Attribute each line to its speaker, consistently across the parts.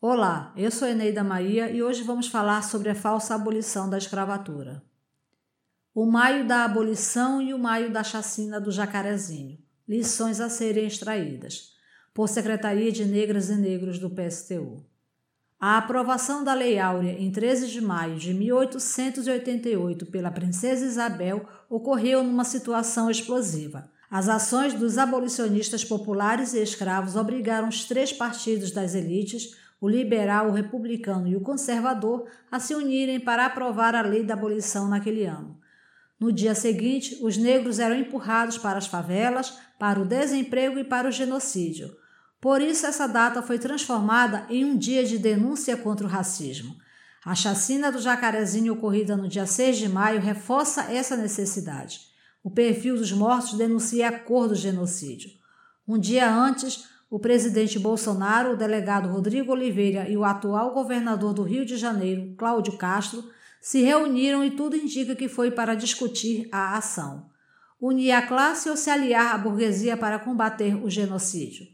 Speaker 1: Olá, eu sou Eneida Maria e hoje vamos falar sobre a falsa abolição da escravatura. O maio da abolição e o maio da chacina do Jacarezinho. Lições a serem extraídas. Por Secretaria de Negras e Negros do PSTU. A aprovação da Lei Áurea em 13 de maio de 1888 pela Princesa Isabel ocorreu numa situação explosiva. As ações dos abolicionistas populares e escravos obrigaram os três partidos das elites o liberal, o republicano e o conservador, a se unirem para aprovar a lei da abolição naquele ano. No dia seguinte, os negros eram empurrados para as favelas, para o desemprego e para o genocídio. Por isso, essa data foi transformada em um dia de denúncia contra o racismo. A chacina do Jacarezinho ocorrida no dia 6 de maio reforça essa necessidade. O perfil dos mortos denuncia a cor do genocídio. Um dia antes, o presidente Bolsonaro, o delegado Rodrigo Oliveira e o atual governador do Rio de Janeiro, Cláudio Castro, se reuniram e tudo indica que foi para discutir a ação. Unir a classe ou se aliar à burguesia para combater o genocídio.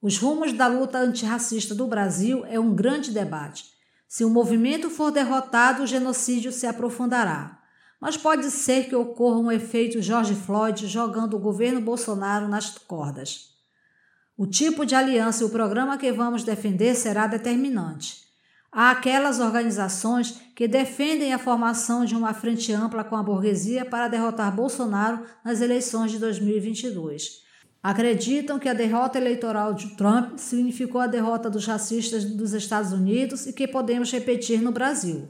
Speaker 1: Os rumos da luta antirracista do Brasil é um grande debate. Se o movimento for derrotado, o genocídio se aprofundará. Mas pode ser que ocorra um efeito George Floyd jogando o governo Bolsonaro nas cordas. O tipo de aliança e o programa que vamos defender será determinante. Há aquelas organizações que defendem a formação de uma frente ampla com a burguesia para derrotar Bolsonaro nas eleições de 2022. Acreditam que a derrota eleitoral de Trump significou a derrota dos racistas dos Estados Unidos e que podemos repetir no Brasil.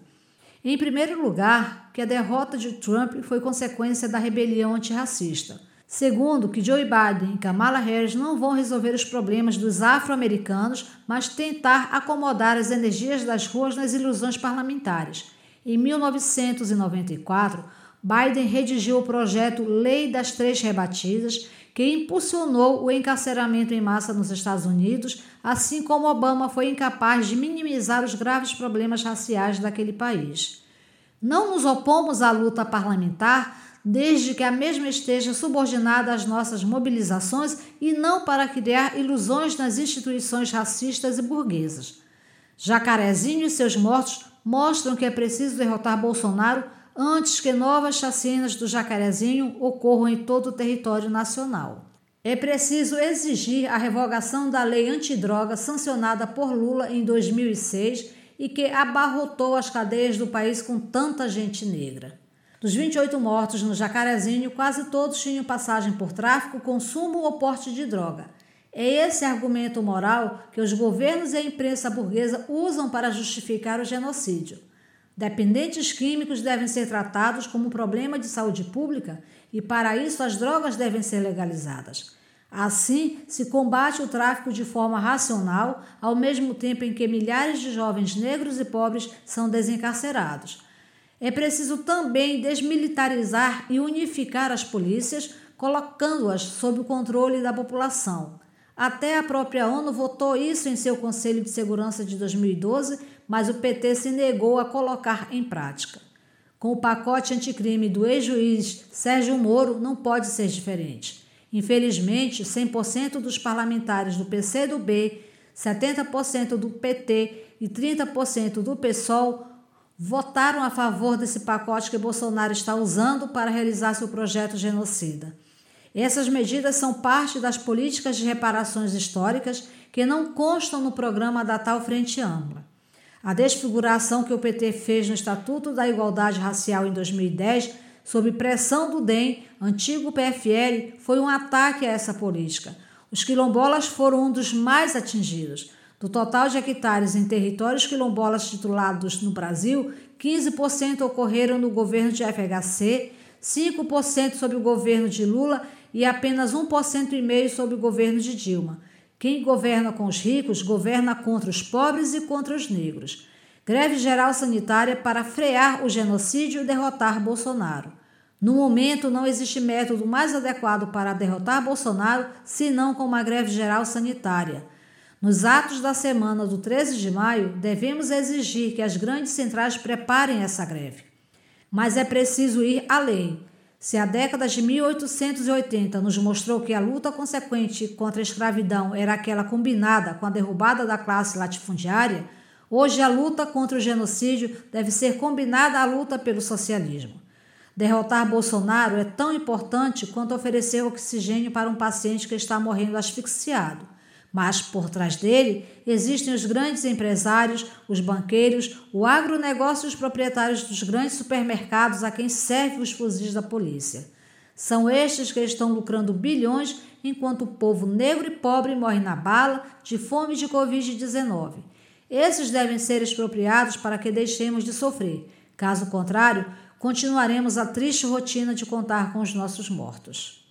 Speaker 1: Em primeiro lugar, que a derrota de Trump foi consequência da rebelião antirracista. Segundo, que Joe Biden e Kamala Harris não vão resolver os problemas dos afro-americanos, mas tentar acomodar as energias das ruas nas ilusões parlamentares. Em 1994, Biden redigiu o projeto Lei das Três Rebatidas, que impulsionou o encarceramento em massa nos Estados Unidos, assim como Obama foi incapaz de minimizar os graves problemas raciais daquele país. Não nos opomos à luta parlamentar, desde que a mesma esteja subordinada às nossas mobilizações e não para criar ilusões nas instituições racistas e burguesas. Jacarezinho e seus mortos mostram que é preciso derrotar Bolsonaro antes que novas chacinas do Jacarezinho ocorram em todo o território nacional. É preciso exigir a revogação da lei antidroga sancionada por Lula em 2006 e que abarrotou as cadeias do país com tanta gente negra. Dos 28 mortos no Jacarezinho, quase todos tinham passagem por tráfico, consumo ou porte de droga. É esse argumento moral que os governos e a imprensa burguesa usam para justificar o genocídio. Dependentes químicos devem ser tratados como um problema de saúde pública e, para isso, as drogas devem ser legalizadas. Assim, se combate o tráfico de forma racional, ao mesmo tempo em que milhares de jovens negros e pobres são desencarcerados. É preciso também desmilitarizar e unificar as polícias, colocando-as sob o controle da população. Até a própria ONU votou isso em seu Conselho de Segurança de 2012, mas o PT se negou a colocar em prática. Com o pacote anticrime do ex-juiz Sérgio Moro, não pode ser diferente. Infelizmente, 100% dos parlamentares do PCdoB, 70% do PT e 30% do PSOL votaram a favor desse pacote que Bolsonaro está usando para realizar seu projeto genocida. Essas medidas são parte das políticas de reparações históricas que não constam no programa da tal Frente Ampla. A desfiguração que o PT fez no Estatuto da Igualdade Racial em 2010, sob pressão do DEM, antigo PFL, foi um ataque a essa política. Os quilombolas foram um dos mais atingidos. Do total de hectares em territórios quilombolas titulados no Brasil, 15% ocorreram no governo de FHC, 5% sob o governo de Lula e apenas 1,5% sob o governo de Dilma. Quem governa com os ricos governa contra os pobres e contra os negros. Greve geral sanitária para frear o genocídio e derrotar Bolsonaro. No momento, não existe método mais adequado para derrotar Bolsonaro senão com uma greve geral sanitária. Nos atos da semana do 13 de maio, devemos exigir que as grandes centrais preparem essa greve. Mas é preciso ir além. Se a década de 1880 nos mostrou que a luta consequente contra a escravidão era aquela combinada com a derrubada da classe latifundiária, hoje a luta contra o genocídio deve ser combinada à luta pelo socialismo. Derrotar Bolsonaro é tão importante quanto oferecer oxigênio para um paciente que está morrendo asfixiado. Mas por trás dele existem os grandes empresários, os banqueiros, o agronegócio e os proprietários dos grandes supermercados a quem servem os fuzis da polícia. São estes que estão lucrando bilhões enquanto o povo negro e pobre morre na bala de fome de Covid-19. Esses devem ser expropriados para que deixemos de sofrer. Caso contrário, continuaremos a triste rotina de contar com os nossos mortos.